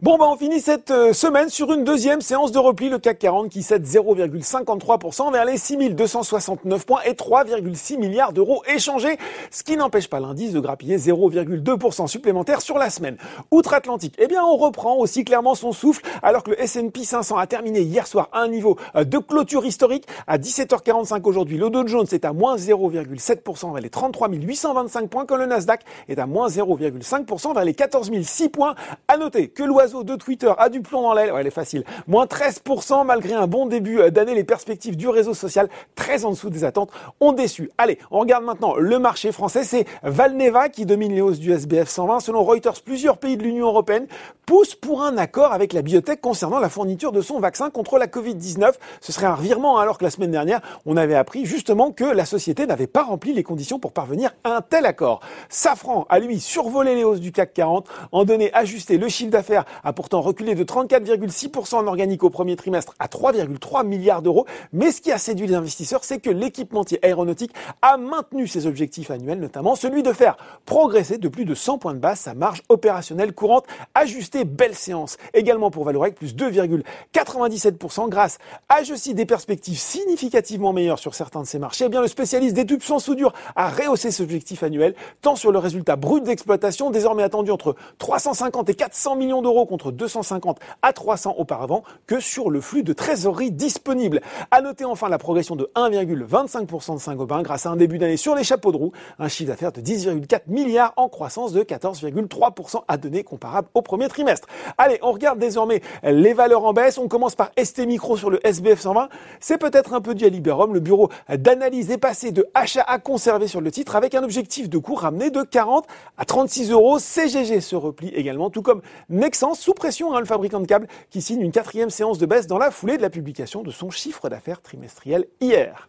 Bon, bah, on finit cette euh, semaine sur une deuxième séance de repli. Le CAC 40 qui cède 0,53% vers les 6269 points et 3,6 milliards d'euros échangés. Ce qui n'empêche pas l'indice de grappiller 0,2% supplémentaire sur la semaine. Outre-Atlantique, eh bien, on reprend aussi clairement son souffle alors que le S&P 500 a terminé hier soir à un niveau euh, de clôture historique à 17h45 aujourd'hui. Le Dow Jones est à moins 0,7% vers les 33 825 points quand le Nasdaq est à moins 0,5% vers les 14 006 points. À noter que l'oiseau de Twitter a du plomb dans l'aile. Ouais, elle est facile. Moins 13% malgré un bon début euh, d'année. Les perspectives du réseau social très en dessous des attentes ont déçu. Allez, on regarde maintenant le marché français. C'est Valneva qui domine les hausses du SBF 120. Selon Reuters, plusieurs pays de l'Union européenne poussent pour un accord avec la biotech concernant la fourniture de son vaccin contre la Covid-19. Ce serait un revirement hein, alors que la semaine dernière, on avait appris justement que la société n'avait pas rempli les conditions pour parvenir à un tel accord. Safran a lui survolé les hausses du CAC 40, en donné ajusté le chiffre d'affaires a pourtant reculé de 34,6% en organique au premier trimestre à 3,3 milliards d'euros. Mais ce qui a séduit les investisseurs, c'est que l'équipementier aéronautique a maintenu ses objectifs annuels, notamment celui de faire progresser de plus de 100 points de base sa marge opérationnelle courante ajustée. Belle séance. Également pour Valorec, plus 2,97% grâce à, je cite, des perspectives significativement meilleures sur certains de ces marchés. Eh bien, le spécialiste des tubes sans soudure a rehaussé ses objectifs annuels, tant sur le résultat brut d'exploitation, désormais attendu entre 350 et 400 millions d'euros contre 250 à 300 auparavant que sur le flux de trésorerie disponible. À noter enfin la progression de 1,25% de Saint-Gobain grâce à un début d'année sur les chapeaux de roue, un chiffre d'affaires de 10,4 milliards en croissance de 14,3% à données comparables au premier trimestre. Allez, on regarde désormais les valeurs en baisse. On commence par ST Micro sur le SBF 120. C'est peut-être un peu dû à Liberum. Le bureau d'analyse est passé de achat à conserver sur le titre avec un objectif de cours ramené de 40 à 36 euros. CGG se replie également, tout comme Nexens sous pression, hein, le fabricant de câbles, qui signe une quatrième séance de baisse dans la foulée de la publication de son chiffre d'affaires trimestriel hier.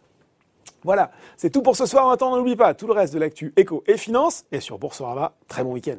Voilà, c'est tout pour ce soir. En attendant, n'oublie pas tout le reste de l'actu éco et finance. Et sur Boursorama, très bon week-end.